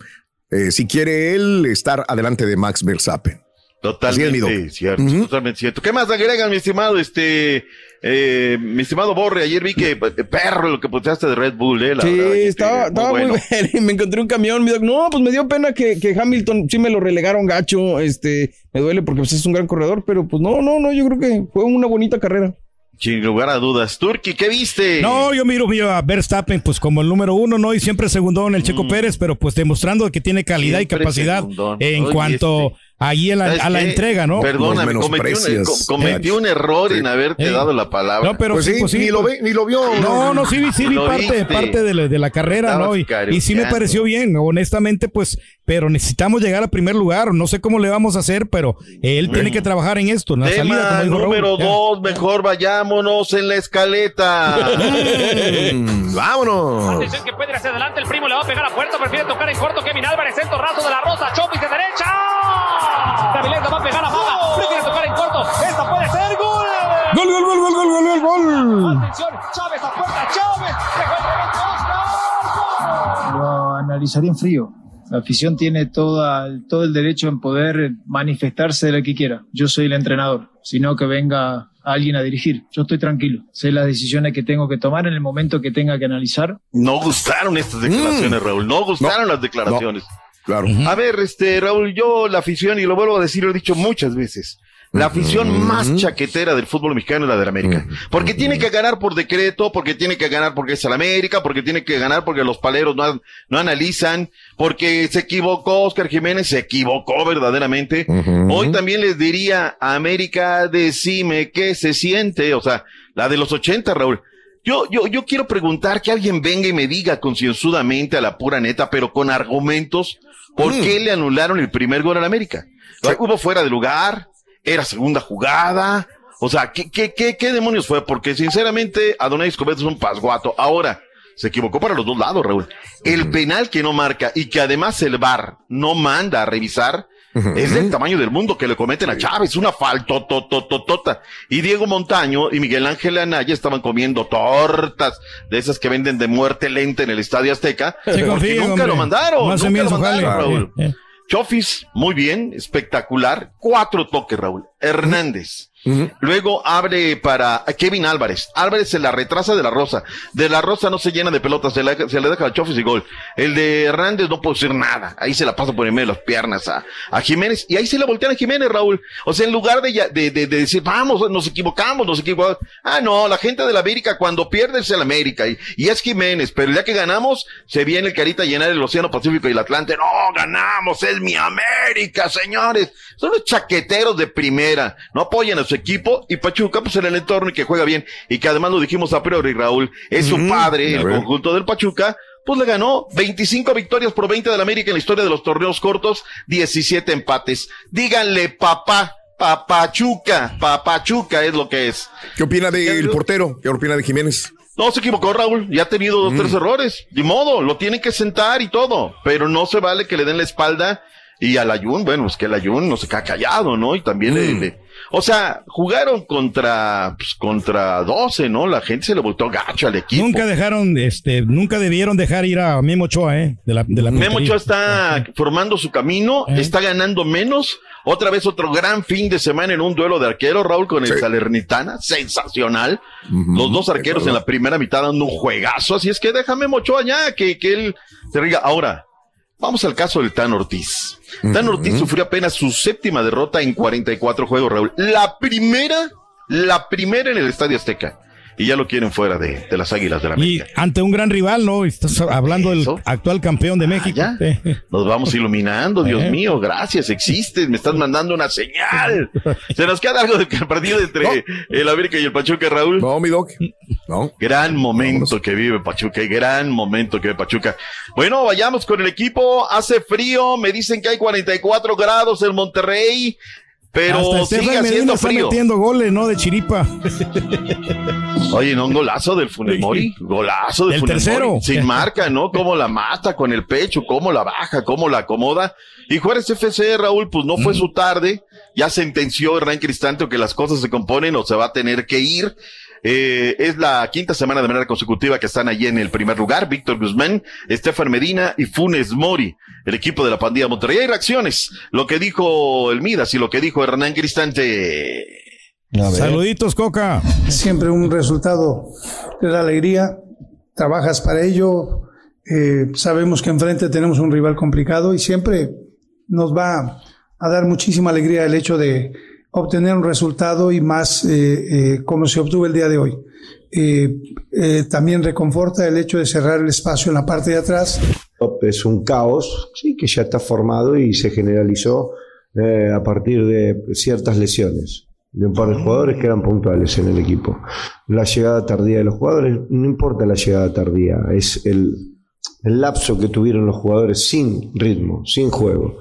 eh, si quiere él estar adelante de Max Verstappen. Es, mi Totalmente doc. cierto, totalmente cierto. ¿Qué más agregan, mi estimado, este, eh, mi estimado Borre? Ayer vi que eh, perro lo que posteaste de Red Bull, eh. La Sí, verdad, que estaba, muy estaba muy bueno. bien. Y me encontré un camión. me dijo, No, pues me dio pena que, que Hamilton sí me lo relegaron gacho. Este, me duele porque pues, es un gran corredor, pero pues no, no, no, yo creo que fue una bonita carrera. Sin lugar a dudas. Turki, ¿qué viste? No, yo miro, miro a Verstappen pues como el número uno, ¿no? Y siempre segundón el Checo Pérez, pero pues demostrando que tiene calidad y Mm. Capacidad segundón. en Oye, cuanto allí a la, ¿Sabes a la entrega, ¿no? Perdóname, cometí un, cometí un error en haberte dado la palabra. No, pero Pues sí, sí, pues sí, ni lo ve, ni lo vio. No, no, sí, vi- sí vi parte, parte de la, de la carrera, ¿no? Y, sí me pareció bien, honestamente, pues, pero necesitamos llegar al primer lugar. No sé cómo le vamos a hacer, pero él tiene que trabajar en esto, en la Tema salida, como dijo Raúl. número Ya. dos, mejor vayámonos en la escaleta. Vámonos. Atención que puede ir hacia adelante, el primo le va a pegar a puerta, prefiere tocar en corto Kevin Álvarez, centro raso de la Rosa, Chopis de derecha. Davilés va a pegar a Maga, prefiere tocar en corto, esta puede ser gol. Gol, gol, gol, gol, gol, gol, gol. Atención, Chávez a puerta, Chávez, dejó el remate, Lo analizaría en frío. La afición tiene toda, todo el derecho en poder manifestarse de lo que quiera. Yo soy el entrenador, sino que venga alguien a dirigir. Yo estoy tranquilo. Sé las decisiones que tengo que tomar en el momento que tenga que analizar. No gustaron estas declaraciones, Raúl. No gustaron las declaraciones. Claro. A ver, este, Raúl, yo la afición, y lo vuelvo a decir, lo he dicho muchas veces. La afición más chaquetera del fútbol mexicano es la del América. Porque tiene que ganar por decreto, porque tiene que ganar porque es el América, porque tiene que ganar porque los paleros no, no analizan, porque se equivocó Oscar Jiménez, se equivocó verdaderamente. Hoy también les diría a América, decime qué se siente, o sea, la de los 80, Raúl. Yo, yo, yo quiero preguntar que alguien venga y me diga concienzudamente a la pura neta, pero con argumentos, ¿por qué le anularon el primer gol al América? O sea, Hubo fuera de lugar, era segunda jugada, o sea, ¿qué, qué, qué, qué demonios fue? Porque sinceramente, Adonai Escobedo es un pasguato. Ahora, se equivocó para los dos lados, Raúl. El penal que no marca y que además el VAR no manda a revisar, es del tamaño del mundo que le cometen a Chávez, una falta, Y Diego Montaño y Miguel Ángel Anaya estaban comiendo tortas de esas que venden de muerte lenta en el Estadio Azteca, Sí, porque nunca hombre. lo mandaron, hacen nunca lo jale. mandaron, Raúl. Eh, eh. Chofis, muy bien, espectacular. Cuatro toques, Raúl. Hernández. Luego abre para Kevin Álvarez. Álvarez se la retrasa de la Rosa. De la Rosa no se llena de pelotas, se, la- se le deja a Chofis y gol. El de Hernández no puede decir nada. Ahí se la pasa por en medio de las piernas a, a Jiménez. Y ahí se la voltean a Jiménez, Raúl. O sea, en lugar de, de, de- de decir, vamos, nos equivocamos, nos equivocamos. Ah, no, la gente de la América cuando pierde es el América. Y, y es Jiménez. Pero ya que ganamos, se viene el carita a llenar el Océano Pacífico y el Atlante. No, ganamos, es mi América, señores. Son los chaqueteros de primera. No apoyan a su equipo y Pachuca, pues en el entorno y que juega bien. Y que además lo dijimos a priori, Raúl, es su padre, el conjunto del Pachuca. Pues le ganó 25 victorias por 20 del América en la historia de los torneos cortos, 17 empates. Díganle papá, papachuca, papachuca es lo que es. ¿Qué opina del portero? ¿Qué opina de Jiménez? No se equivocó Raúl, ya ha tenido dos, Mm. tres errores. De modo, lo tienen que sentar y todo. Pero no se vale que le den la espalda. Y al Ayun, bueno, es que el Ayun no se queda callado, ¿no? Y también le, Mm. le- O sea, jugaron contra, pues, contra 12, ¿no? La gente se le volvió gacho al equipo. Nunca dejaron, este, nunca debieron dejar ir a Memo Ochoa, ¿eh? De la, de la Memo. Ochoa está formando su camino, está ganando menos. Otra vez otro gran fin de semana en un duelo de arquero, Raúl, con el Salernitana. Sensacional. Los dos arqueros en la primera mitad dando un juegazo. Así es que déjame Mochoa ya, que, que él se riga. Ahora, vamos al caso del Tan Ortiz. Tan Ortiz sufrió apenas su séptima derrota en 44 juegos, Raúl. La primera, la primera en el Estadio Azteca. Y ya lo quieren fuera de, de las Águilas de la Y ante un gran rival, ¿no? Estás hablando del actual campeón de México. Sí. Nos vamos iluminando, Dios Eh. mío, gracias, existes, me estás mandando una señal. ¿Se nos queda algo del partido entre el América y el Pachuca, Raúl? No, mi doc. No. Gran momento que vive Pachuca, y gran momento que vive Pachuca. Bueno, vayamos con el equipo, hace frío, me dicen que hay 44 grados en Monterrey, pero Hasta sigue haciendo está frío. metiendo goles, ¿no? De chiripa. Oye, no, un golazo del Funes Mori, golazo del El Funes tercero. Mori, sin marca, ¿no? Cómo la mata con el pecho, cómo la baja, cómo la acomoda. Y Juárez FC, Raúl, pues no fue su tarde, ya sentenció Hernán Cristante que las cosas se componen o se va a tener que ir. Eh, es la quinta semana de manera consecutiva que están allí en el primer lugar. Víctor Guzmán, Estefan Medina y Funes Mori, el equipo de la pandilla Monterrey. Hay reacciones. Lo que dijo el Midas y lo que dijo Hernán Cristante. Saluditos, Coca. Siempre un resultado te da alegría, trabajas para ello, eh, sabemos que enfrente tenemos un rival complicado y siempre nos va a dar muchísima alegría el hecho de obtener un resultado y más eh, eh, como se obtuvo el día de hoy. Eh, también reconforta el hecho de cerrar el espacio en la parte de atrás. Es un caos, sí, que ya está formado y se generalizó a partir de ciertas lesiones de un par de jugadores que eran puntuales en el equipo. La llegada tardía de los jugadores, no importa la llegada tardía, es el, el lapso que tuvieron los jugadores sin ritmo, sin juego.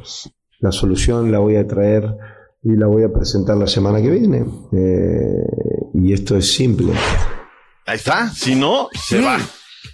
La solución la voy a traer y la voy a presentar la semana que viene. Eh, y esto es simple. Ahí está, si no, se va.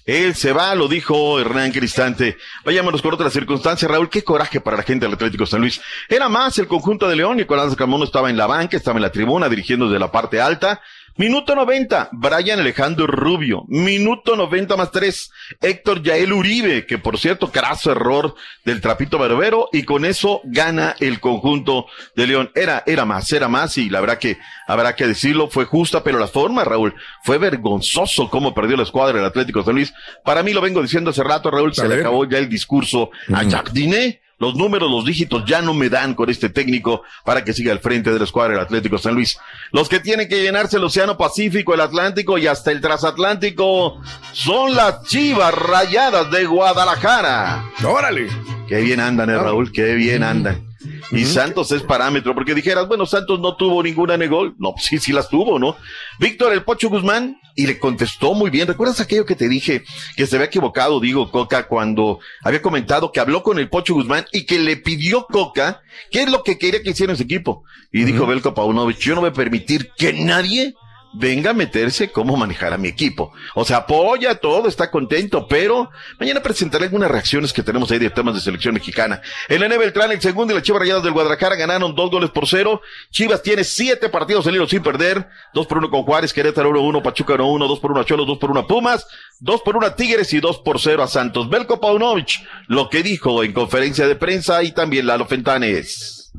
Él se va, lo dijo Hernán Cristante. Vayámonos con otra circunstancia, Raúl. Qué coraje para la gente del Atlético San Luis. Era más el conjunto de León. Nicolás Camono estaba en la banca, estaba en la tribuna, dirigiendo desde la parte alta. Minuto 90, Brian Alejandro Rubio. Minuto 90 más 3, Héctor Yael Uribe, que por cierto, craso error del trapito barbero, y con eso gana el conjunto de León. Era, era más, era más, y la verdad que habrá que decirlo, fue justa, pero la forma, Raúl, fue vergonzoso cómo perdió la escuadra del Atlético San Luis. Para mí lo vengo diciendo hace rato, Raúl, se le acabó ya el discurso a Jacques Diné. Los números, los dígitos ya no me dan con este técnico para que siga al frente de la escuadra del Atlético San Luis. Los que tienen que llenarse el Océano Pacífico, el Atlántico y hasta el Transatlántico son las chivas rayadas de Guadalajara. ¡Órale! Qué bien andan, eh, Raúl, qué bien andan. Y Santos es parámetro, porque dijeras, bueno, Santos no tuvo ninguna negol. No, sí, sí las tuvo, ¿no? Víctor El Pocho Guzmán, y le contestó muy bien. ¿Recuerdas aquello que te dije que se había equivocado, digo, Coca, cuando había comentado que habló con el Pocho Guzmán y que le pidió Coca qué es lo que quería que hiciera en su equipo? Y dijo Belko Paunovic, yo no voy a permitir que nadie venga a meterse cómo manejar a mi equipo. O sea, apoya todo, está contento, pero mañana presentaré algunas reacciones que tenemos ahí de temas de selección mexicana. El N. Beltrán, el segundo y las Chivas Rayadas del Guadalajara ganaron dos goles por cero. Chivas tiene siete partidos en hilo sin perder. Dos por uno con Juárez, Querétaro 1-1, Pachuca 1-1, dos por uno a Cholos, dos por uno a Pumas, dos por uno a Tigres y dos por cero a Santos. Belko Paunovic, lo que dijo en conferencia de prensa y también Lalo Fentanes.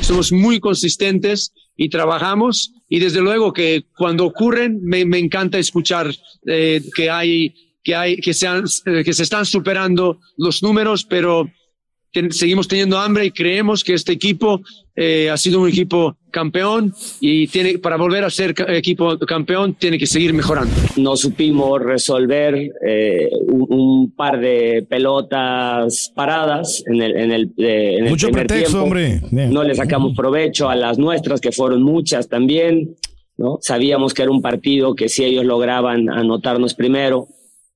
somos muy consistentes y trabajamos y desde luego que cuando ocurren me, me encanta escuchar eh, que hay que hay que se han- eh, que se están superando los números pero ten- seguimos teniendo hambre y creemos que este equipo eh, ha sido un equipo campeón y tiene para volver a ser ca- equipo campeón tiene que seguir mejorando no supimos resolver eh, un, un par de pelotas paradas en el, en el, eh, en el Mucho primer pretexto, tiempo. hombre. No le sacamos provecho a las nuestras, que fueron muchas también. ¿no? Sabíamos que era un partido que si ellos lograban anotarnos primero,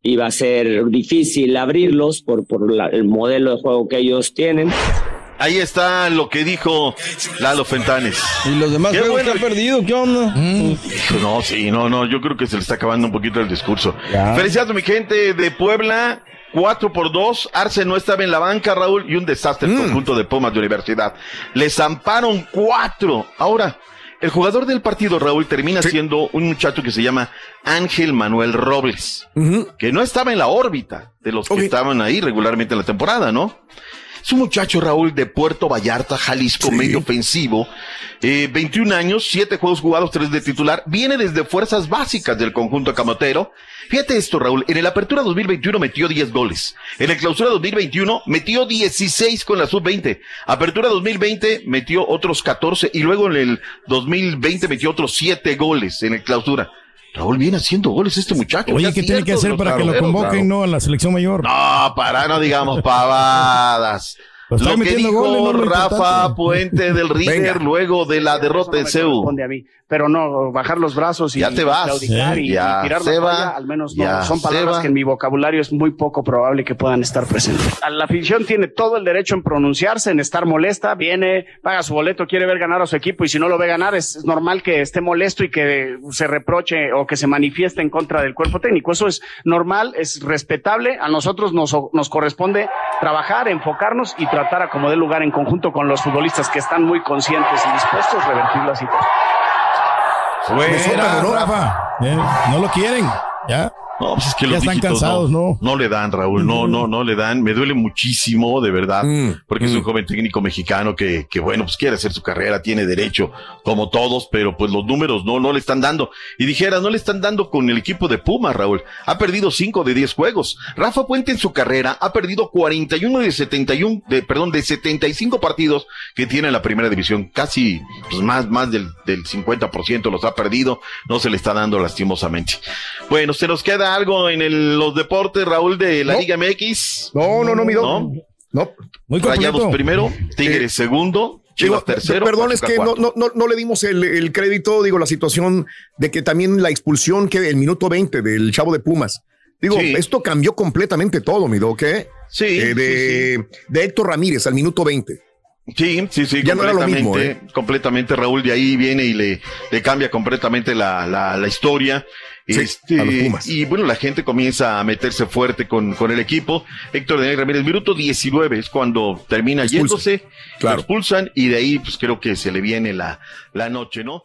iba a ser difícil abrirlos por, por la- el modelo de juego que ellos tienen. Ahí está lo que dijo Lalo Fentanes. Y los demás Qué juegos bueno. que ha perdido, ¿qué onda? Hijo, No, sí, no, no, yo creo que se le está acabando un poquito el discurso. Felicidades, mi gente de Puebla. 4 por 2, Arce no estaba en la banca, Raúl, y un desastre el conjunto de Pumas de Universidad. Les zamparon 4. Ahora, el jugador del partido, Raúl, termina siendo un muchacho que se llama Ángel Manuel Robles, que no estaba en la órbita de los que estaban ahí regularmente en la temporada, ¿no? Es un muchacho, Raúl, de Puerto Vallarta, Jalisco, medio ofensivo. Eh, 21 años, 7 juegos jugados, 3 de titular. Viene desde fuerzas básicas del conjunto camotero. Fíjate esto, Raúl. En el Apertura 2021 metió 10 goles. En el Clausura 2021 metió 16 con la Sub-20. Apertura 2020 metió otros 14 y luego en el 2020 metió otros 7 goles en el Clausura. Raúl viene haciendo goles este muchacho. Oye, ¿qué tiene que hacer para que lo convoquen, claro. no, a la selección mayor? No, para, no digamos pavadas. Pues Lo que dijo goles, ¿no? Rafa importante. Puente del River luego de la derrota en Seúl. a mí. Pero no bajar los brazos y Ya te vas. y, ya y tirar se la va, al menos no. Son palabras que en mi vocabulario es muy poco probable que puedan estar presentes. La afición tiene todo el derecho en pronunciarse, en estar molesta, viene, paga su boleto, quiere ver ganar a su equipo y si no lo ve ganar es, es normal que esté molesto y que se reproche o que se manifieste en contra del cuerpo técnico. Eso es normal, es respetable. A nosotros nos, nos corresponde trabajar, enfocarnos y tratar a como dé lugar en conjunto con los futbolistas que están muy conscientes y dispuestos a revertir la situación. Fuera, Rafa. Eh, no lo quieren. Ya. No, pues es que Ya los están cansados, no, no le dan, Raúl, no, no, no le dan. Me duele muchísimo, de verdad, Mm, porque es un joven técnico mexicano que, que, bueno, pues quiere hacer su carrera, tiene derecho, como todos, pero pues los números no, no le están dando. Y dijeras, no le están dando con el equipo de Pumas, Raúl. Ha perdido 5 de 10 juegos. Rafa Puente en su carrera ha perdido 41 de 71, de, perdón, de 75 partidos que tiene en la primera división. Casi, pues más, más del, del 50% los ha perdido. No se le está dando lastimosamente. Bueno, se nos queda algo en el- los deportes, Raúl, de la No. Liga MX. No, no, no, mi. ¿No? No. Muy Rayados primero, Tigres segundo, Chivas Digo, tercero. Perdón, es que no, no, no, no le dimos el, el crédito, digo, la situación de que también la expulsión que el minuto 20 del chavo de Pumas. Digo, Sí. esto cambió completamente todo, mi doc, ¿eh? Sí, Eh, de, de Héctor Ramírez al minuto 20. Sí, sí, sí, Ya no era lo mismo, completamente, ¿eh? completamente Raúl de ahí viene y le, le cambia completamente la, la, la historia. Sí, Este, y bueno, la gente comienza a meterse fuerte con, con el equipo. Héctor Daniel Ramírez, minuto 19 es cuando termina yéndose, Claro. lo expulsan y de ahí pues creo que se le viene la, la noche, ¿no?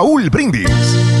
Brindis.